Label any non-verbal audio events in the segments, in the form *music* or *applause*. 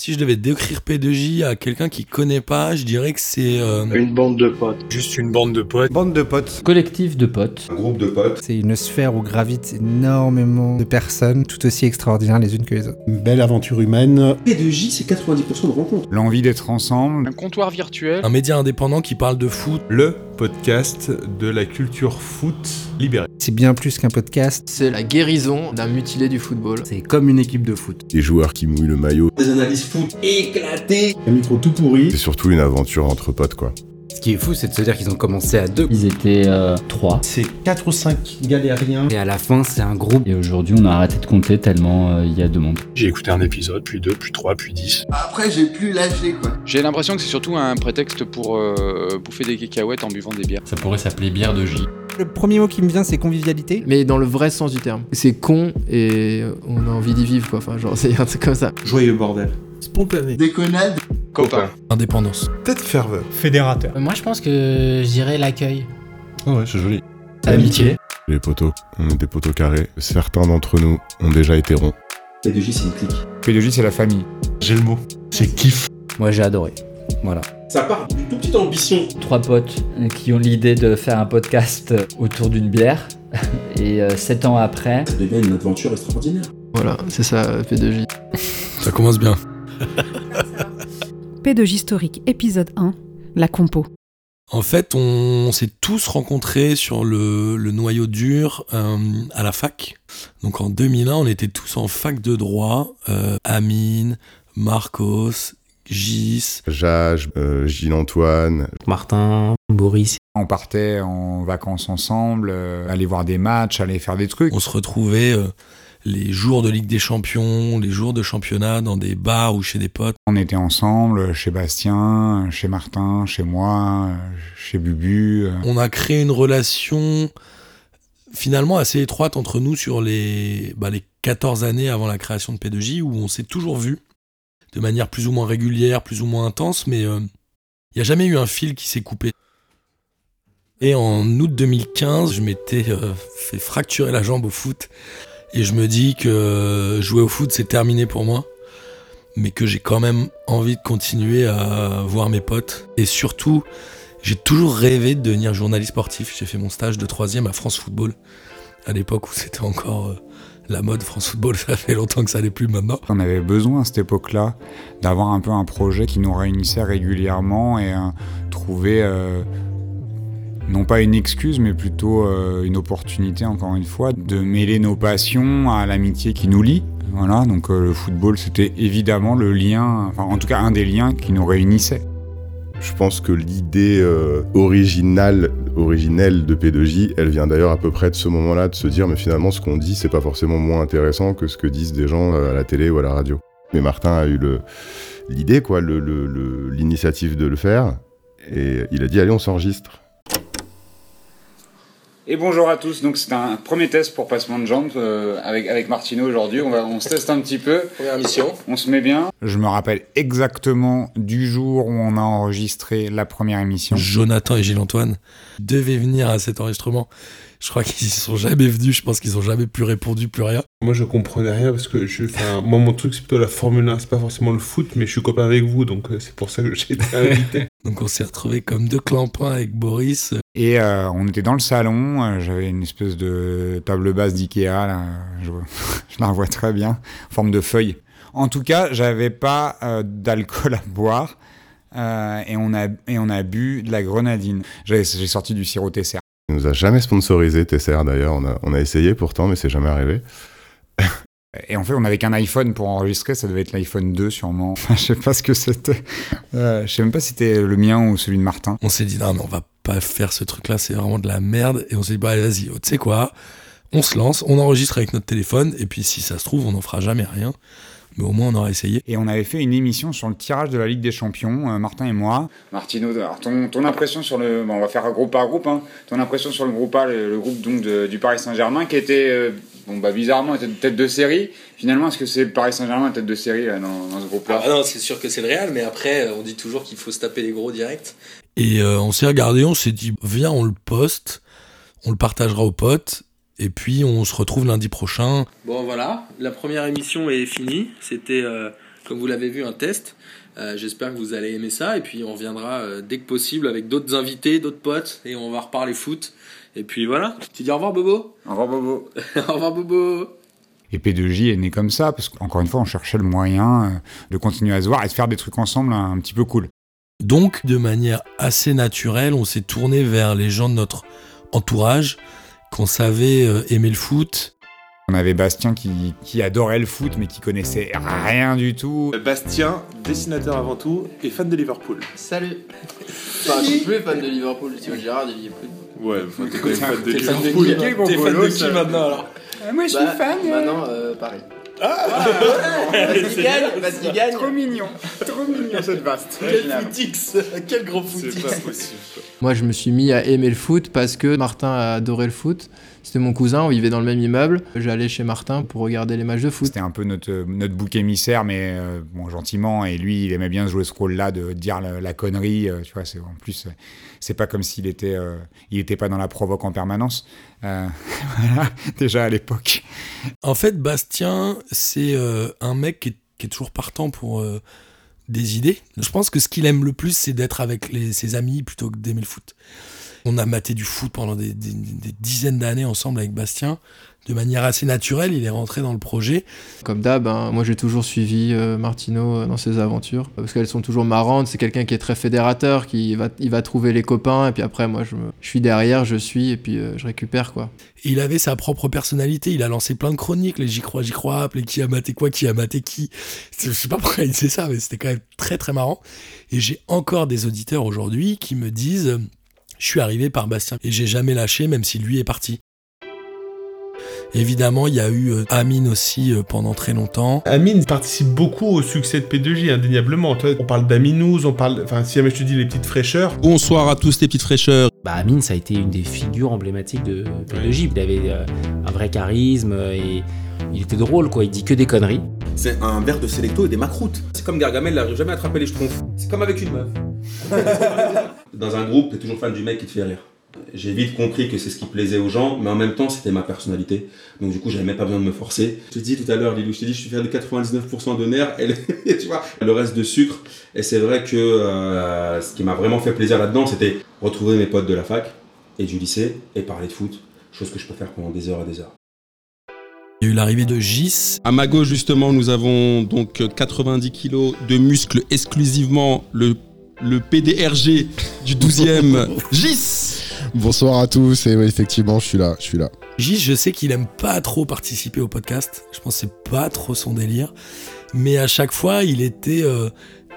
Si je devais décrire P2J à quelqu'un qui connaît pas, je dirais que c'est euh, Une bande de potes. Juste une bande de potes. Bande de potes. Collectif de potes. Un groupe de potes. C'est une sphère où gravitent énormément de personnes, tout aussi extraordinaires les unes que les autres. Une belle aventure humaine. P2J, c'est 90% de rencontres. L'envie d'être ensemble. Un comptoir virtuel. un média indépendant qui parle de foot. Le podcast de la culture foot libérée. C'est bien plus qu'un podcast. C'est la guérison d'un mutilé du football. C'est comme une équipe de foot. Des joueurs qui mouillent le maillot. Des analyses foot éclatées. Un micro tout pourri. C'est surtout une aventure entre potes, quoi. Ce qui est fou, c'est de se dire qu'ils ont commencé à deux. Ils étaient euh, trois. C'est 4 ou 5 galériens. Et à la fin, c'est un groupe. Et aujourd'hui, on a arrêté de compter tellement euh, il y a deux mondes. J'ai écouté un épisode, puis deux, puis trois, puis dix. Après, j'ai plus lâché, quoi. J'ai l'impression que c'est surtout un prétexte pour euh, bouffer des cacahuètes en buvant des bières. Ça pourrait s'appeler bière de J. Le premier mot qui me vient, c'est convivialité. Mais dans le vrai sens du terme. C'est con et on a envie d'y vivre, quoi. Enfin, genre, c'est un truc comme ça. Joyeux bordel. Spontané. Déconnade. Copain. Indépendance. Peut-être ferveur. Fédérateur. Moi, je pense que je dirais l'accueil. Oh ouais, c'est joli. Amitié. Les poteaux, on est des poteaux carrés. Certains d'entre nous ont déjà été ronds. P2J, c'est une clique. P2J, c'est la famille. J'ai le mot. C'est kiff. Moi, j'ai adoré. Voilà. Ça part d'une toute petite ambition. Trois potes qui ont l'idée de faire un podcast autour d'une bière. *laughs* Et euh, sept ans après, Ça devient une aventure extraordinaire. Voilà, c'est ça, P2J. Ça commence bien. *laughs* P2J historique, épisode 1, la compo. En fait, on, s'est tous rencontrés sur le, le noyau dur euh, à la fac. Donc en 2001, on était tous en fac de droit. Euh, Amine, Marcos, Gis. Jage, euh, Gilles-Antoine. Martin, Boris. On partait en vacances ensemble, euh, aller voir des matchs, aller faire des trucs. On se retrouvait euh, les jours de Ligue des Champions, les jours de championnat dans des bars ou chez des potes. On était ensemble, chez Bastien, chez Martin, chez moi, chez Bubu. euh. On a créé une relation finalement assez étroite entre nous sur les, bah, les 14 années avant la création de P2J où on s'est toujours vu de manière plus ou moins régulière, plus ou moins intense, mais il n'y a jamais eu un fil qui s'est coupé. Et en août 2015, je m'étais euh, fait fracturer la jambe au foot et je me dis que jouer au foot c'est terminé pour moi, mais que j'ai quand même envie de continuer à voir mes potes et surtout j'ai toujours rêvé de devenir journaliste sportif. J'ai fait mon stage de troisième à France Football à l'époque où c'était encore euh, la mode France Football. *laughs* Ça fait longtemps que ça n'est plus maintenant. On avait besoin à cette époque-là d'avoir un peu un projet qui nous réunissait régulièrement et euh, trouver euh, non pas une excuse mais plutôt euh, une opportunité encore une fois de mêler nos passions à l'amitié qui nous lie. Voilà, donc euh, le football c'était évidemment le lien, en tout cas un des liens qui nous réunissait. Je pense que l'idée euh, originale, originelle de P2J, elle vient d'ailleurs à peu près de ce moment-là, de se dire, mais finalement, ce qu'on dit, c'est pas forcément moins intéressant que ce que disent des gens à la télé ou à la radio. Mais Martin a eu l'idée, quoi, l'initiative de le faire, et il a dit, allez, on s'enregistre. Et bonjour à tous, donc c'est un premier test pour passement de jambes euh, avec, avec Martino aujourd'hui, on, va, on se teste un petit peu, Première mission. on se met bien. Je me rappelle exactement du jour où on a enregistré la première émission. Jonathan et Gilles-Antoine devaient venir à cet enregistrement. Je crois qu'ils y sont jamais venus. Je pense qu'ils ont jamais plus répondu, plus rien. Moi, je comprenais rien parce que je, enfin, moi, mon truc, c'est plutôt la Formule 1. C'est pas forcément le foot, mais je suis copain avec vous, donc euh, c'est pour ça que j'ai été *laughs* invité. Donc on s'est retrouvés comme deux clampins avec Boris. Et euh, on était dans le salon, euh, j'avais une espèce de table basse d'Ikea, là, je, *laughs* je la revois très bien, en forme de feuille. En tout cas, j'avais pas euh, d'alcool à boire euh, et, on a, et on a bu de la grenadine. J'ai sorti du sirop Tesser. Il nous a jamais sponsorisé, Tesser d'ailleurs, on a, on a essayé pourtant, mais c'est jamais arrivé. Et en fait, on avait qu'un iPhone pour enregistrer, ça devait être l'iPhone 2 sûrement. Enfin, je sais pas ce que c'était. Euh, je sais même pas si c'était le mien ou celui de Martin. On s'est dit non mais on va pas faire ce truc là, c'est vraiment de la merde. Et on s'est dit bah vas-y, tu sais quoi, on se lance, on enregistre avec notre téléphone et puis si ça se trouve on n'en fera jamais rien. Mais au moins on aura essayé. Et on avait fait une émission sur le tirage de la Ligue des Champions, euh, Martin et moi. Martino, alors ton, ton impression sur le... Bon, on va faire groupe par groupe, hein. ton impression sur le groupe A, le, le groupe donc de- du Paris Saint-Germain, qui était, euh, bon bah bizarrement, était tête de série. Finalement, est-ce que c'est le Paris Saint-Germain tête de série là, dans, dans ce groupe-là? Ah non, c'est sûr que c'est le Real, mais après, euh, on dit toujours qu'il faut se taper les gros directs. Et euh, on s'est regardé, on s'est dit viens on le poste, on le partagera aux potes et puis on se retrouve lundi prochain. Bon, voilà, la première émission est finie. C'était euh, comme vous l'avez vu, un test. Euh, J'espère que vous allez aimer ça. Et puis on reviendra euh, dès que possible avec d'autres invités, d'autres potes. Et on va reparler foot. Et puis voilà. Tu dis au revoir Bobo Au revoir Bobo. *laughs* Au revoir Bobo. Et P2J est né comme ça, parce qu'encore une fois, on cherchait le moyen de continuer à se voir et de faire des trucs ensemble un, petit peu cool. Donc, de manière assez naturelle, on s'est tourné vers les gens de notre entourage, qu'on savait euh, aimer le foot. On avait Bastien qui, qui adorait le foot, mais qui connaissait rien du tout. Bastien, dessinateur avant tout, et fan de Liverpool. Salut Enfin, je suis plus fan de Liverpool, tu vois, Gérard, il y est plus. Ouais, enfin, t'es quand même fan de T'es fan de Liverpool. qui T'es fan de qui maintenant alors Moi, je suis fan Maintenant, euh, Paris. Ah, qu'il gagne, qu'il gagne Trop mignon, trop mignon cette vaste. Quel footix Quel gros footix C'est pas possible. Moi, je me suis mis à aimer le foot parce que Martin a adoré le foot. C'était mon cousin, on vivait dans le même immeuble. J'allais chez Martin pour regarder les matchs de foot. C'était un peu notre, notre bouc émissaire, mais euh, bon, gentiment. Et lui, il aimait bien jouer ce rôle-là de dire la, la connerie. euh, tu vois, c'est en plus, euh, c'est pas comme s'il était, euh, il était pas dans la provoque en permanence. Euh, *laughs* voilà, déjà à l'époque. En fait, Bastien, c'est euh, un mec qui est, qui est toujours partant pour euh, des idées. Je pense que ce qu'il aime le plus, c'est d'être avec les- ses amis plutôt que d'aimer le foot. On a maté du foot pendant des, des- des dizaines d'années ensemble avec Bastien. De manière assez naturelle, il est rentré dans le projet. Comme d'hab, hein, moi j'ai toujours suivi euh, Martino euh, dans ses aventures parce qu'elles sont toujours marrantes. C'est quelqu'un qui est très fédérateur, qui va, il va trouver les copains et puis après moi je, me- je suis derrière, je suis et puis euh, je récupère quoi. Il avait sa propre personnalité. Il a lancé plein de chroniques, les J'y crois, J'y crois, les Qui a maté quoi, Qui a maté qui. Je sais pas pourquoi il disait ça, mais c'était quand même très très marrant. Et j'ai encore des auditeurs aujourd'hui qui me disent Je suis arrivé par Bastien et j'ai jamais lâché, même si lui est parti. Évidemment, il y a eu euh, Amine aussi euh, pendant très longtemps. Amine participe beaucoup au succès de P2J, indéniablement. On parle d'Aminouz, on parle. Enfin, si jamais je te dis les petites fraîcheurs. Bonsoir à tous les petites fraîcheurs. Bah, Amine, ça a été une des figures emblématiques de P2J. Il avait euh, un vrai charisme euh, et il était drôle, quoi. Il dit que des conneries. C'est un verre de Selecto et des macroutes. C'est comme Gargamel, il n'arrive jamais à attraper les schtroumpfs. C'est comme avec une meuf. *laughs* Dans un groupe, t'es toujours fan du mec qui te fait rire. J'ai vite compris que c'est ce qui plaisait aux gens, mais en même temps, c'était ma personnalité. Donc, du coup, j'avais même pas besoin de me forcer. Je te dis tout à l'heure, Lilou, je te dis, je suis fier de 99% de nerfs et le, *laughs* tu vois, le reste de sucre. Et c'est vrai que euh, ce qui m'a vraiment fait plaisir là-dedans, c'était retrouver mes potes de la fac et du lycée et parler de foot. Chose que je peux faire pendant des heures et des heures. Il y a eu l'arrivée de Gis. À ma gauche, justement, nous avons donc 90 kilos de muscles exclusivement le, le PDRG du 12e *laughs* GIS. Bonsoir à tous, et effectivement, je suis là, je suis là. Gis, je sais qu'il aime pas trop participer au podcast. Je pense que c'est pas trop son délire. Mais à chaque fois, il était euh,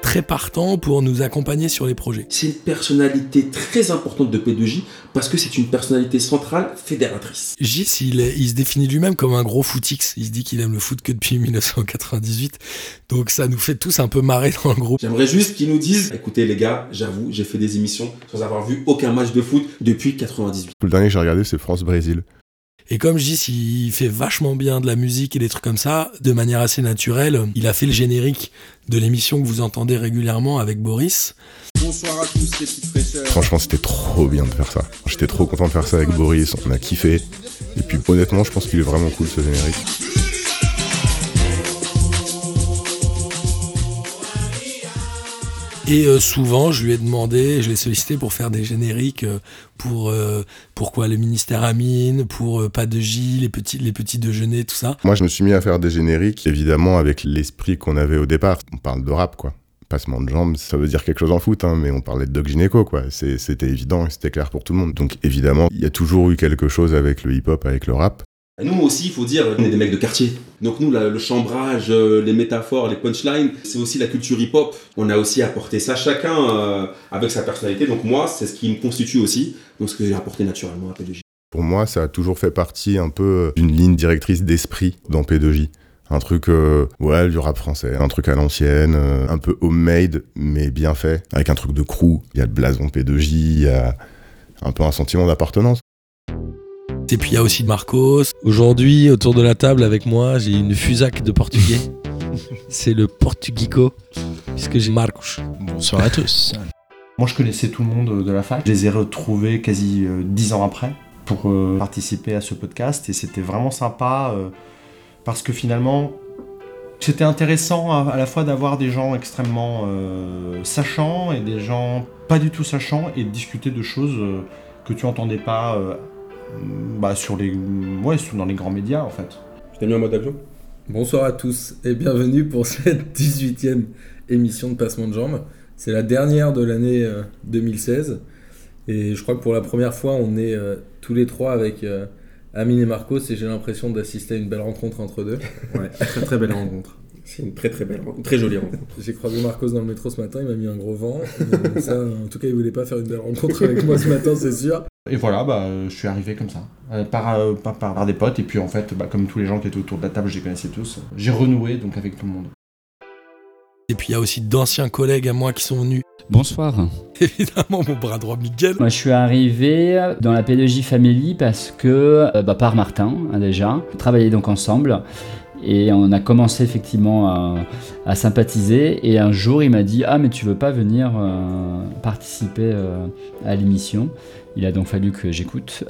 très partant pour nous accompagner sur les projets. C'est une personnalité très importante de P2J parce que c'est une personnalité centrale fédératrice. Gis, il, est- il se définit lui-même comme un gros footix. Il se dit qu'il aime le foot que depuis *laughs* 1998. Donc ça nous fait tous un peu marrer dans le groupe. J'aimerais juste qu'ils nous disent écoutez les gars, j'avoue, j'ai fait des émissions sans avoir vu aucun match de foot depuis 98. Le dernier que j'ai regardé, c'est France-Brésil. Et comme je dis, il fait vachement bien de la musique et des trucs comme ça, de manière assez naturelle. Il a fait le générique de l'émission que vous entendez régulièrement avec Boris. Bonsoir à tous les petites fraîcheurs. Franchement, c'était trop bien de faire ça. J'étais trop content de faire ça avec Boris, on a kiffé. Et puis honnêtement, je pense qu'il est vraiment cool ce générique. Et euh, souvent, je lui ai demandé, je l'ai sollicité pour faire des génériques euh, pour euh, pourquoi le ministère Amine, pour pas de J, les petits les petits déjeuners, tout ça. Moi, je me suis mis à faire des génériques, évidemment, avec l'esprit qu'on avait au départ. On parle de rap, quoi. Passement de jambes, ça veut dire quelque chose en foot, hein, mais on parlait de Doc Gynéco, quoi. C'était évident c'était clair pour tout le monde. Donc, évidemment, il y a toujours eu quelque chose avec le hip-hop, avec le rap. Nous aussi, il faut dire, on est des mecs de quartier. Donc nous, le chambrage, euh, les métaphores, les punchlines, c'est aussi la culture hip-hop. On a aussi apporté ça chacun euh, avec sa personnalité. Donc moi, c'est ce qui me constitue aussi. Donc ce que j'ai apporté naturellement à P2J. Pour moi, ça a toujours fait partie un peu d'une ligne directrice d'esprit dans P2J. Un truc, euh, ouais, du rap français, un truc à l'ancienne, euh, un peu homemade, mais bien fait, avec un truc de crew. Il y a le blason P2J, il y a un peu un sentiment d'appartenance. Et puis il y a aussi Marcos. Aujourd'hui, autour de la table avec moi, j'ai une fusac de portugais. *laughs* C'est le Portugico, puisque j'ai Marcos. Bonsoir à tous. Moi, je connaissais tout le monde de la fac. Je les ai retrouvés quasi euh, dix ans après pour euh, participer à ce podcast et c'était vraiment sympa euh, parce que finalement, C'était intéressant à, à la fois d'avoir des gens extrêmement sachants et des gens pas du tout sachants et de discuter de choses que tu entendais pas bah, sur les, ouais, sur- dans les grands médias en fait. Je t'ai mis en mode avion Bonsoir à tous et bienvenue pour *laughs* cette 18e émission de Passement de Jambes. C'est la dernière de l'année euh, 2016 et je crois que pour la première fois on est euh, tous les trois avec euh, Amine et Marcos et j'ai l'impression d'assister à une belle rencontre entre deux. Ouais, *laughs* très très belle rencontre. C'est une très très belle rencontre, très jolie rencontre. J'ai croisé Marcos dans le métro ce matin, il m'a mis un gros vent. Euh, ça, en tout cas, il voulait pas faire une belle rencontre avec moi ce matin, c'est sûr. Et voilà, bah, je suis arrivé comme ça, euh, par, euh, par, par- par des potes, et puis en fait, bah, comme tous les gens qui étaient autour de la table, je les connaissais tous, j'ai renoué donc avec tout le monde. Et puis il y a aussi d'anciens collègues à moi qui sont venus. Bonsoir. *laughs* Évidemment, mon bras droit Miguel. Moi, je suis arrivé dans la P2J Family parce que, euh, bah, par Martin, hein, déjà, on travaillait donc ensemble. Et on a commencé effectivement à, sympathiser. Et un jour, il m'a dit Ah, mais tu veux pas venir euh, participer euh, à l'émission? Il a donc fallu que j'écoute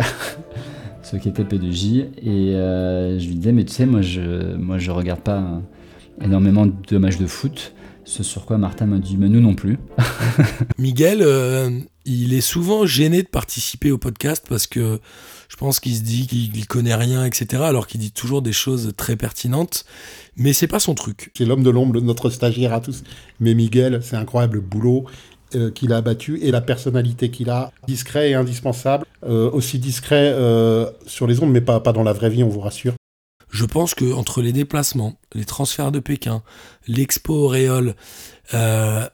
*laughs* ce qui était P2J. Et euh, je lui disais Mais tu sais, moi, je, moi, je regarde pas énormément de matchs de foot. Ce sur quoi Martin m'a dit Mais nous non plus. *laughs* Miguel, euh, il est souvent gêné de participer au podcast parce que je pense qu'il se dit qu'il il connaît rien, etc. Alors qu'il dit toujours des choses très pertinentes, mais c'est pas son truc. C'est l'homme de l'ombre, notre stagiaire à tous. Mais Miguel, c'est incroyable le boulot euh, qu'il a abattu et la personnalité qu'il a. Discret et indispensable. Euh, aussi discret euh, sur les ondes, mais pas, pas dans la vraie vie, on vous rassure. Je pense que entre les déplacements, les transferts de Pékin, l'expo Auréole, euh,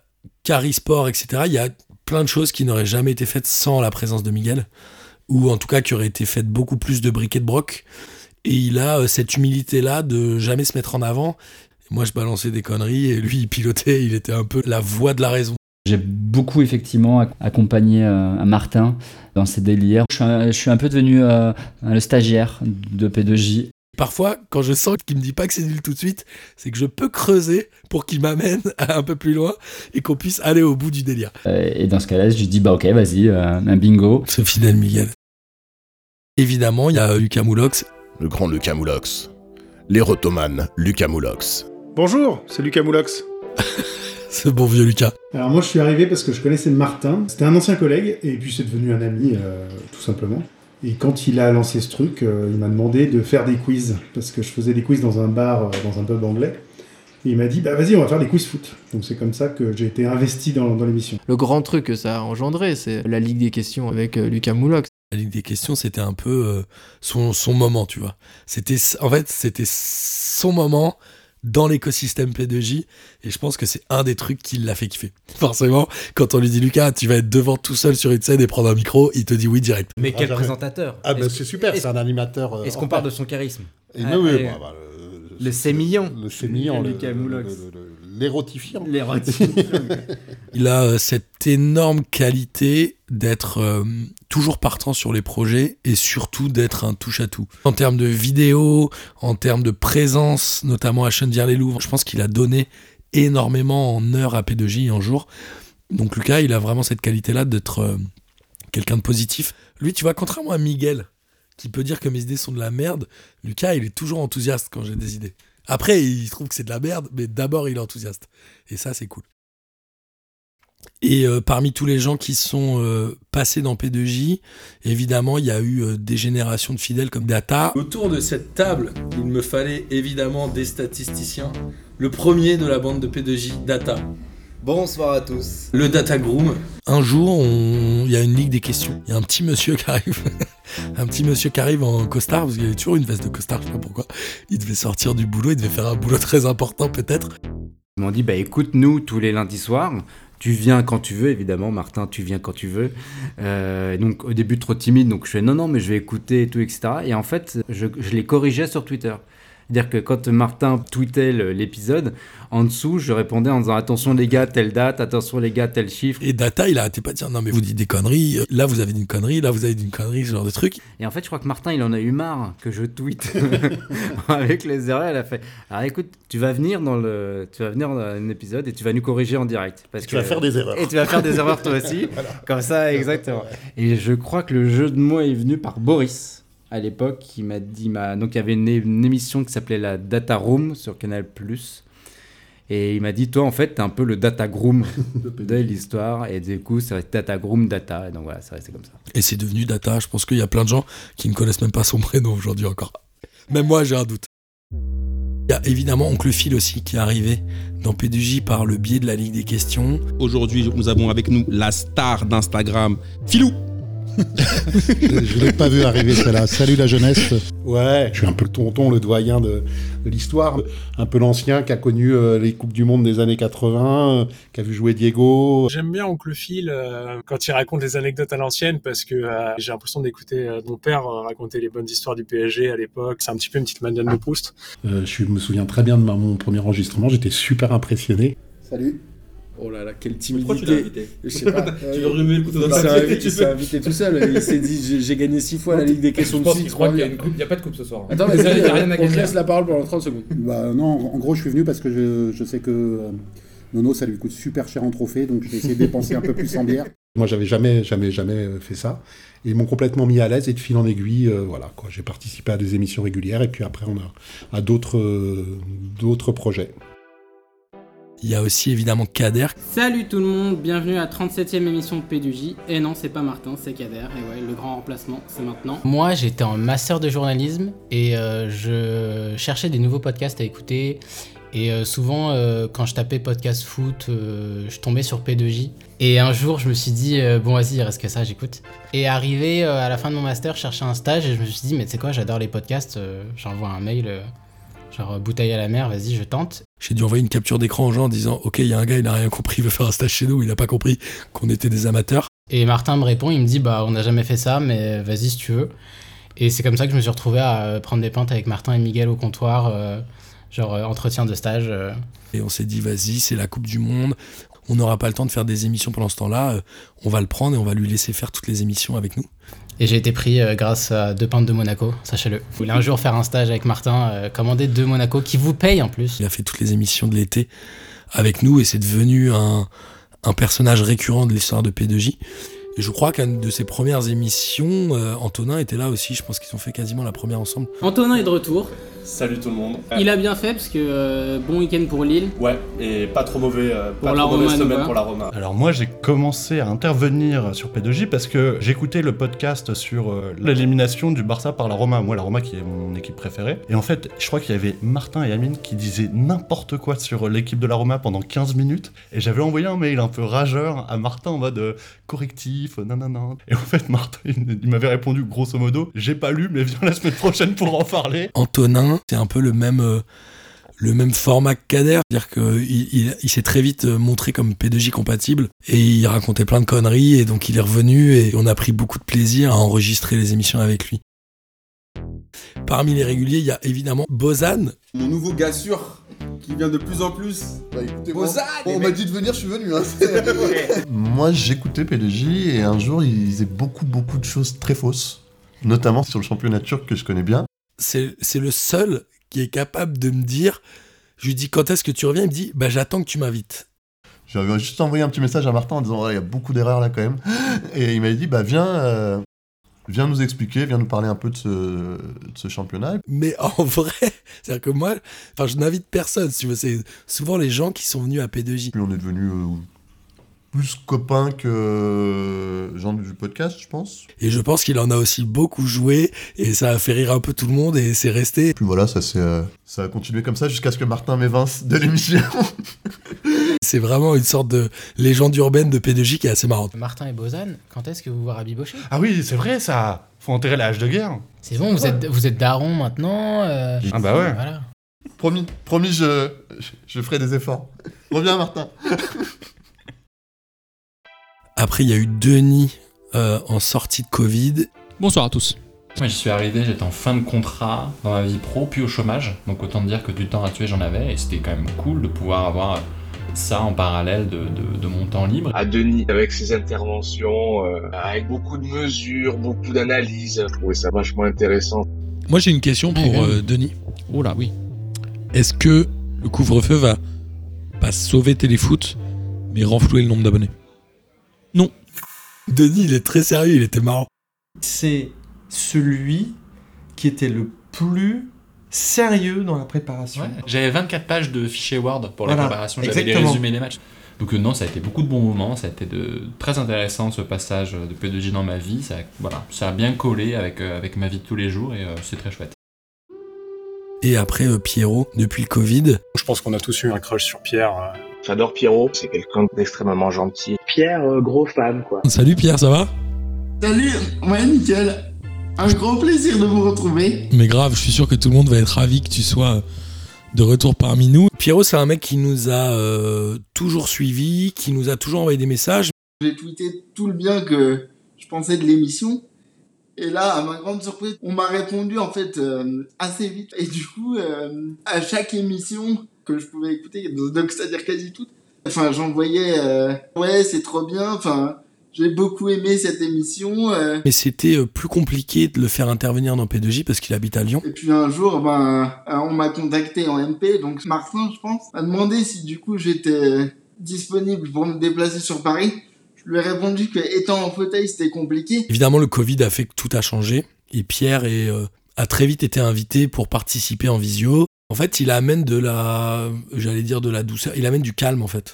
Carisport, etc., il y a plein de choses qui n'auraient jamais été faites sans la présence de Miguel, ou en tout cas qui auraient été faites beaucoup plus de briquet de broc. Et il a euh, cette humilité-là de jamais se mettre en avant. Moi, je balançais des conneries et lui, il pilotait, il était un peu la voix de la raison. J'ai beaucoup effectivement ac- accompagné euh, Martin dans ses délires. Je suis un, peu devenu le stagiaire de P2J. Parfois, quand je sens qu'il me dit pas que c'est nul tout de suite, c'est que je peux creuser pour qu'il m'amène *laughs* un peu plus loin et qu'on puisse aller au bout du délire. Euh, et dans ce cas-là, je lui dis bah ok, vas-y, euh, un bingo. Ce fidèle Miguel. Évidemment, il y a Lucas Moulox. Le grand Lucas Moulox. L'érotomane Lucas Moulox. Bonjour, c'est Lucas Moulox. *laughs* Ce bon vieux Lucas. Alors moi je suis arrivé parce que je connaissais Martin, c'était un ancien collègue et puis c'est devenu un ami euh, tout simplement. Et quand il a lancé ce truc, euh, il m'a demandé de faire des quiz parce que je faisais des quiz dans un bar, euh, dans un pub anglais. Et il m'a dit bah vas-y on va faire des quiz foot. Donc c'est comme ça que j'ai été investi dans, dans l'émission. Le grand truc que ça a engendré, c'est la Ligue des questions avec euh, Lucas Moulox. La Ligue des questions, c'était un peu euh, son, son moment, tu vois. C'était, en fait, c'était son moment dans l'écosystème P2J et je pense que c'est un des trucs qui l'a fait kiffer. *laughs* Forcément, quand on lui dit Lucas, tu vas être devant tout seul sur une scène et prendre un micro, il te dit oui direct. Mais Ah, quel présentateur Ah Est-ce- c'est super, c'est un animateur. euh, Est-ce qu'on parle de son charisme? Et Ah, oui, oui, bah, bah, le, Le sémillant. Le sémillant, le, Lucas le- Moulox. le- le- l'érotifiant. L'érotifiant. *laughs* Il a euh, cette énorme qualité d'être euh, toujours partant sur les projets et surtout d'être un touche-à-tout. En termes de vidéo, en termes de présence, notamment à Chennevières-les-Louvres, je pense qu'il a donné énormément en heures à P2J et en jours. Donc Lucas, il a vraiment cette qualité-là d'être euh, quelqu'un de positif. Lui, tu vois, contrairement à Miguel, qui peut dire que mes idées sont de la merde, Lucas, il est toujours enthousiaste quand j'ai des idées. Après, il trouve que c'est de la merde, mais d'abord, il est enthousiaste. Et ça, c'est cool. Et euh, parmi tous les gens qui sont euh, passés dans P2J, évidemment, il y a eu euh, des générations de fidèles comme Data. Autour de cette table, il me fallait évidemment des statisticiens. Le premier de la bande de P2J, Data. Bonsoir à tous. Le Data Groom. Un jour, on- il y a une ligue des questions. Il y a un petit monsieur qui arrive. *laughs* un petit monsieur qui arrive en costard, parce qu'il avait toujours une veste de costard, je sais pas pourquoi. Il devait sortir du boulot, il devait faire un boulot *laughs* très important peut-être. Ils m'ont dit bah écoute nous tous les lundis soirs. Tu viens quand tu veux, évidemment, Martin, tu viens quand tu veux. Euh, donc au début trop timide, donc je fais non, non, mais je vais écouter et tout, etc. Et en fait, je, je les corrigeais sur Twitter. C'est-à-dire que quand Martin tweetait l'épisode, en dessous, je répondais en disant attention les gars, telle date, attention les gars, tel chiffre. Et Data, il arrêtait pas de dire non mais vous dites des conneries, là vous avez dit une connerie, là vous avez dit une connerie, ce genre de truc. Et en fait, je crois que Martin, il en a eu marre que je tweete *laughs* avec les erreurs. Elle a fait Alors écoute, tu vas venir dans le, tu vas venir dans un épisode et tu vas nous corriger en direct. Parce Tu vas faire des erreurs. Et tu vas faire des erreurs toi *laughs* aussi. Voilà. Comme ça, exactement. Et je crois que le jeu de mots est venu par Boris à l'époque qui m'a dit, m'a- donc il y avait une, une émission qui s'appelait la Data Room sur Canal+. Et il m'a dit, toi, en fait, t'es un peu le data groom *laughs* de l'histoire. Et du coup, ça va être data groom data. Et donc voilà, c'est resté comme ça. Et c'est devenu Data. Je pense qu'il y a plein de gens qui ne connaissent même pas son prénom aujourd'hui encore. Même moi, j'ai un doute. Il y a évidemment Oncle Phil aussi qui est arrivé dans P2J par le biais de la Ligue des questions. Aujourd'hui, nous avons avec nous la star d'Instagram, Philou. Je ne l'ai pas vu arriver celle-là. Salut la jeunesse. Ouais, je suis un peu le tonton, le doyen de, de l'histoire. Un peu l'ancien qui a connu euh, les Coupes du Monde des années 80, euh, qui a vu jouer Diego. J'aime bien Oncle Phil euh, quand il raconte des anecdotes à l'ancienne parce que euh, j'ai l'impression d'écouter euh, mon père euh, raconter les bonnes histoires du PSG à l'époque. C'est un petit peu une petite Madeleine de Proust. Euh, je me souviens très bien de ma- mon premier enregistrement. J'étais super impressionné. Salut. Oh là là, quelle timidité. Pourquoi tu l'as invité Je sais pas. *laughs* Tu veux remuer le couteau dans tu Il s'est invité tout seul. Il s'est dit j'ai- gagné six fois la Ligue des questions Je de qu'il croit crois qu'il y a bien. une coupe, il n'y a pas de coupe ce soir. Attends, mais il n'y a rien à on te laisse la parole pendant 30 secondes. Bah non, en gros, je suis venu parce que je, je sais que euh, Nono, ça lui coûte super cher en trophée, donc je vais essayer de dépenser un peu plus en bière. *laughs* Moi, j'avais jamais, jamais, jamais euh, fait ça. Et ils m'ont complètement mis à l'aise et de fil en aiguille, euh, voilà, quoi. J'ai participé à des émissions régulières et puis après, on a à d'autres, euh, d'autres projets. Il y a aussi évidemment Kader. Salut tout le monde, bienvenue à la 37e émission de P2J. Et non, c'est pas Martin, c'est Kader. Et ouais, le grand remplacement, c'est maintenant. Moi, j'étais en master de journalisme et euh, je cherchais des nouveaux podcasts à écouter. Et euh, souvent, euh, quand je tapais podcast foot, euh, je tombais sur P2J. Et un jour, je me suis dit, euh, bon, vas-y, il reste que ça, j'écoute. Et arrivé euh, à la fin de mon master, je cherchais un stage et je me suis dit, mais tu sais quoi, j'adore les podcasts. euh, J'envoie un mail, euh, genre bouteille à la mer, vas-y, je tente. J'ai dû envoyer une capture d'écran aux gens en disant Ok, il y a un gars, il n'a rien compris, il veut faire un stage chez nous, il n'a pas compris qu'on était des amateurs. Et Martin me répond, il me dit bah on n'a jamais fait ça, mais vas-y si tu veux. Et c'est comme ça que je me suis retrouvé à euh, prendre des pintes avec Martin et Miguel au comptoir, euh, genre euh, entretien de stage. euh. Et on s'est dit Vas-y, c'est la Coupe du Monde, on n'aura pas le temps de faire des émissions pendant ce temps-là, on va le prendre et on va lui laisser faire toutes les émissions avec nous. Et j'ai été pris euh, grâce à deux pintes de Monaco, sachez-le. Vous voulez un jour faire un stage avec Martin, euh, commander deux Monaco qui vous payent en plus. Il a fait toutes les émissions de l'été avec nous et c'est devenu un, un personnage récurrent de l'histoire de P2J. Et je crois qu'une de ses premières émissions, euh, Antonin était là aussi. Je pense qu'ils ont fait quasiment la première ensemble. Antonin est de retour. Salut tout le monde. Il a bien fait parce que euh, bon week-end pour Lille. Ouais, et pas trop mauvais, euh, Pour pas la trop mauvaise Roma, semaine pour la Roma. Alors moi j'ai commencé à intervenir sur P2J parce que j'écoutais le podcast sur euh, l'élimination du Barça par la Roma, moi la Roma qui est mon équipe préférée. Et en fait je crois qu'il y avait Martin et Amine qui disaient n'importe quoi sur l'équipe de la Roma pendant 15 minutes et j'avais envoyé un mail un peu rageur à Martin en mode euh, correctif, euh, nanana. Et en fait Martin il, il m'avait répondu grosso modo j'ai pas lu mais viens la semaine prochaine pour en parler. Antonin, c'est un peu le même, euh, le même format que Kader. C'est-à-dire qu'il il, il s'est très vite euh, montré comme P2J compatible et il racontait plein de conneries et donc il est revenu et on a pris beaucoup de plaisir à enregistrer les émissions avec lui. Parmi les réguliers, il y a évidemment Bozan. Mon nouveau gars sûr qui vient de plus en plus. Bah écoutez, bon, les on m'a dit de venir, je suis venu. Hein. *laughs* Moi, j'écoutais P2J et un jour, ils disaient beaucoup, beaucoup de choses très fausses, notamment sur le championnat turc que je connais bien. C'est c'est le seul qui est capable de me dire, je lui dis quand est-ce que tu reviens, il me dit bah j'attends que tu m'invites. J'avais juste envoyé un petit message à Martin en disant Ouais, il y a beaucoup d'erreurs là quand même. Et il m'a dit bah viens, euh, viens nous expliquer, viens nous parler un peu de ce, de ce championnat. Mais *laughs* en vrai, c'est-à-dire que moi, enfin je n'invite personne, si tu veux, c'est souvent les gens qui sont venus à P2J. Puis on est devenus euh, plus copains que euh, gens du podcast, je pense. Et je pense qu'il en a aussi beaucoup joué et ça a fait rire un peu tout le monde et c'est resté. Puis voilà, ça, s'est, euh, ça a continué comme ça jusqu'à ce que Martin m'évince de l'émission. *laughs* C'est vraiment une sorte de légende urbaine de P2J qui est assez marrante. Martin et Bozan, quand est-ce que vous vous rabibochez Ah oui c'est vrai ça, faut enterrer la hache de guerre. C'est bon, vous êtes, vous êtes daron maintenant euh, Ah bah ouais. Voilà. promis, promis, je, je, je ferai des efforts. Reviens Martin. Après, il y a eu Denis euh, en sortie de Covid. Bonsoir à tous. Moi, j'y suis arrivé, j'étais en fin de contrat dans ma vie pro, puis au chômage. Donc autant dire que du temps à tuer, j'en avais. Et c'était quand même cool de pouvoir avoir ça en parallèle de, de- de mon temps libre. à Denis avec ses interventions, euh, avec beaucoup de mesures, beaucoup d'analyses. Je trouvais ça vachement intéressant. Moi, j'ai une question pour ouais. euh, Denis. Oh là, oui. Est-ce que le couvre-feu va pas sauver Téléfoot, mais renflouer le nombre d'abonnés? Non. Denis, il est très sérieux, il était marrant. C'est celui qui était le plus sérieux dans la préparation. Ouais. J'avais 24 pages de fichiers Word pour la Voilà, préparation, j'avais les résumés des matchs. Donc euh, non, ça a été beaucoup de bons moments, ça a été de, très intéressant ce passage de P2J dans ma vie, ça, voilà, ça a bien collé avec, euh, avec ma vie de tous les jours et euh, c'est très chouette. Et après, euh, Pierrot, depuis le Covid, Je pense qu'on a tous eu un crush sur Pierre. euh. J'adore Pierrot, c'est quelqu'un d'extrêmement gentil. Pierre, euh, gros fan, quoi. Salut Pierre, ça va? Salut, ouais, nickel. Un grand plaisir de vous retrouver. Mais grave, je suis sûr que tout le monde va être ravi que tu sois de retour parmi nous. Pierrot, c'est un mec qui nous a euh, toujours suivis, qui nous a toujours envoyé des messages. J'ai tweeté tout le bien que je pensais de l'émission. Et là, à ma grande surprise, on m'a répondu en fait euh, assez vite. Et du coup, euh, à chaque émission que je pouvais écouter, donc c'est-à-dire quasi toutes, enfin j'envoyais euh, ouais c'est trop bien, enfin j'ai beaucoup aimé cette émission. euh. Mais c'était euh, plus compliqué de le faire intervenir dans P2J parce qu'il habite à Lyon. Et puis un jour, ben, euh, on m'a contacté en MP, donc Martin, je pense, m'a demandé si du coup j'étais disponible pour me déplacer sur Paris. Je lui ai répondu que étant en fauteuil, c'était compliqué. Évidemment, le Covid a fait que tout a changé. Et Pierre est, a très vite été invité pour participer en visio. En fait, il amène de la, j'allais dire de la douceur. Il amène du calme, en fait.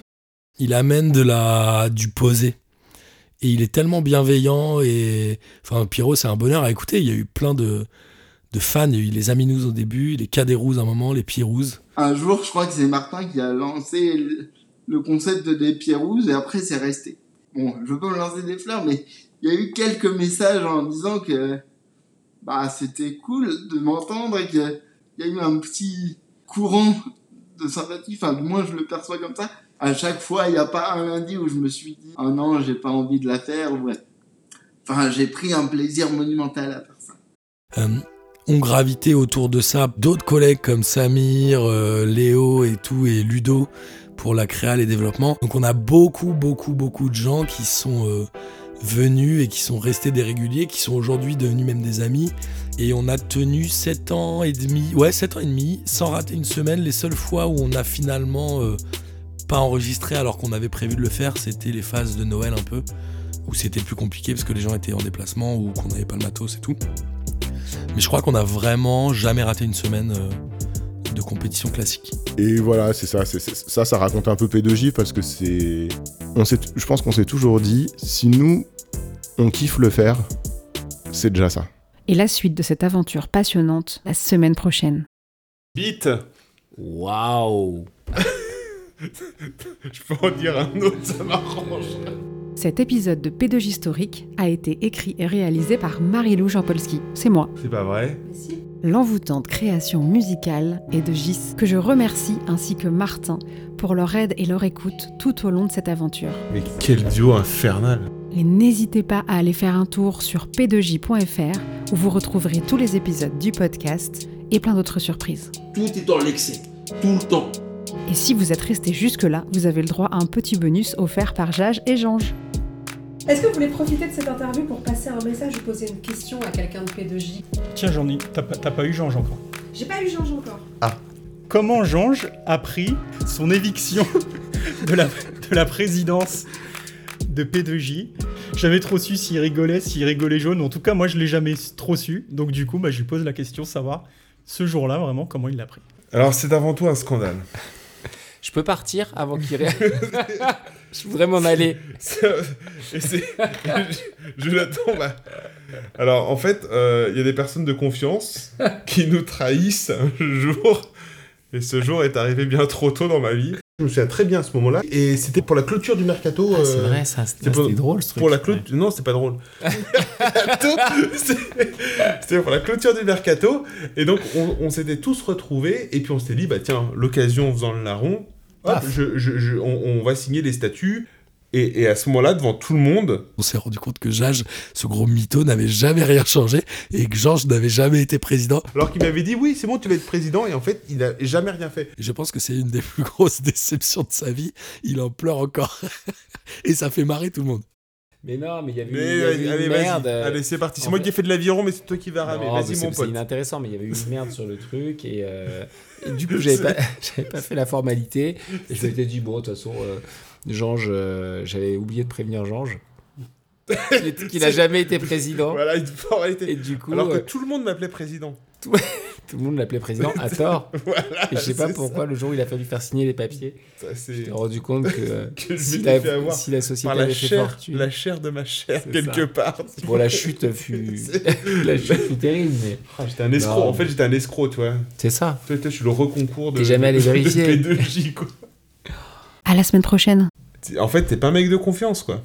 Il amène de la, du posé. Et il est tellement bienveillant et, enfin, Pierrot, c'est un bonheur à écouter. Il y a eu plein de, de fans. Il y a eu les Aminous au début, les Caderouz à un moment, les Pierrouz. Un jour, je crois que c'est Martin qui a lancé le- concept des Pierrouzes et après c'est resté. Bon, je peux me lancer des fleurs, mais il y a eu quelques messages en disant que bah c'était cool de m'entendre et qu'il y a eu un petit courant de sympathie, enfin du moins je le perçois comme ça. À chaque fois, il n'y a pas un lundi où je me suis dit « Oh non, j'ai pas envie de la faire ». Enfin, j'ai pris un plaisir monumental à faire ça. Euh, ont gravité autour de ça d'autres collègues comme Samir, euh, Léo et tout, et Ludo pour la créa et développement. Donc on a beaucoup, beaucoup, beaucoup de gens qui sont euh, venus et qui sont restés des réguliers, qui sont aujourd'hui devenus même des amis. Et on a tenu 7 ans et demi, ouais, 7 ans et demi, sans rater une semaine. Les seules fois où on a finalement pas enregistré alors qu'on avait prévu de le faire, c'était les phases de Noël un peu, où c'était plus compliqué parce que les gens étaient en déplacement ou qu'on n'avait pas le matos et tout. Mais je crois qu'on a vraiment jamais raté une semaine euh, de compétition classique. Et voilà, c'est ça, c'est c'est- ça, ça raconte un peu P2J parce que c'est, on s'est, je pense qu'on s'est toujours dit, si nous, on kiffe le faire, c'est déjà ça. Et la suite de cette aventure passionnante la semaine prochaine. Bite Waouh *laughs* Je peux en dire un autre, ça m'arrange. Cet épisode de P2J Historique a été écrit et réalisé par Marie-Lou Jean-Polski. C'est moi. C'est pas vrai? L'envoûtante création musicale est de Gis, que je remercie ainsi que Martin pour leur aide et leur écoute tout au long de cette aventure. Mais quel duo infernal Et n'hésitez pas à aller faire un tour sur p2j.fr où vous retrouverez tous les épisodes du podcast et plein d'autres surprises. Tout est dans l'excès, tout le temps. Et si vous êtes resté jusque-là, vous avez le droit à un petit bonus offert par Jage et Jange. Est-ce que vous voulez profiter de cette interview pour passer un message ou poser une question à quelqu'un de P2J Tiens, j'en ai. T'as pas, eu Jange encore J'ai pas eu Georges encore. Comment Jange a pris son éviction *laughs* de la, de la présidence de P2J J'avais trop su s'il rigolait, s'il rigolait jaune. En tout cas, moi, je l'ai jamais trop su. Donc, du coup, bah, je lui pose la question, savoir ce jour-là, vraiment, comment il l'a pris. Alors, c'est avant tout un scandale. Je peux partir avant qu'il ré... *laughs* Je voudrais m'en aller. Et *laughs* je l'attends. bah. Alors, en fait, euh, il y a des personnes de confiance qui nous trahissent un jour. Et ce jour est arrivé bien trop tôt dans ma vie. Je me souviens très bien à ce moment-là. Et c'était pour la clôture du mercato. Ah, c'est euh, vrai, ça, c'était- drôle, ce truc. Pour la clôture. Non, c'est pas drôle. *laughs* C'était pour la clôture du mercato. Et donc, on, on s'était tous retrouvés. Et puis, on s'était dit, bah tiens, l'occasion faisant le larron, hop, Paf. je- je- je- on, on va signer les statuts. Et, et à ce moment-là, devant tout le monde, On s'est rendu compte que Jage, ce gros mytho, n'avait jamais rien changé et que Georges n'avait jamais été président. alors qu'il m'avait dit, oui, c'est bon, tu vas être président. Et en fait, il a jamais rien fait. Et je pense que c'est une des plus *laughs* grosses déceptions de sa vie. Il en pleure encore. *laughs* et ça fait marrer tout le monde. Mais non, mais il y avait Mais il y avait eu allez, une merde. euh, Allez, c'est parti. C'est moi fait- qui ai fait de l'aviron, mais c'est toi qui vas ramer. Vas-y, c'est- mon C'est pote. inintéressant, mais il y avait eu une merde sur le truc et, euh, et du coup *laughs* j'avais pas, *laughs* pas fait la formalité et je m'étais dit bon de toute façon euh, euh, j'avais oublié de prévenir Jange qu'il *laughs* qu'il a jamais été président. Voilà, une formalité. Et du coup, Alors que tout le monde m'appelait président. tout, Tout le monde l'appelait président à tort. *laughs* Voilà, et je sais pas pourquoi, le jour où il a fallu faire signer les papiers, t'ai rendu compte que, *laughs* que si, la, fait avoir si la société par la avait fait chair, fortune. la chair de ma chair, quelque ça. part. Bon, la chute *laughs* fut. La chute fut terrible, mais. Ah, j'étais un escroc. Non. En fait, j'étais un escroc, tu vois. C'est ça. Toi, toi, je suis le reconcours de. T'es jamais allé de- vérifier. de P2J, quoi. À la semaine prochaine. En fait, t'es pas un mec de confiance, quoi.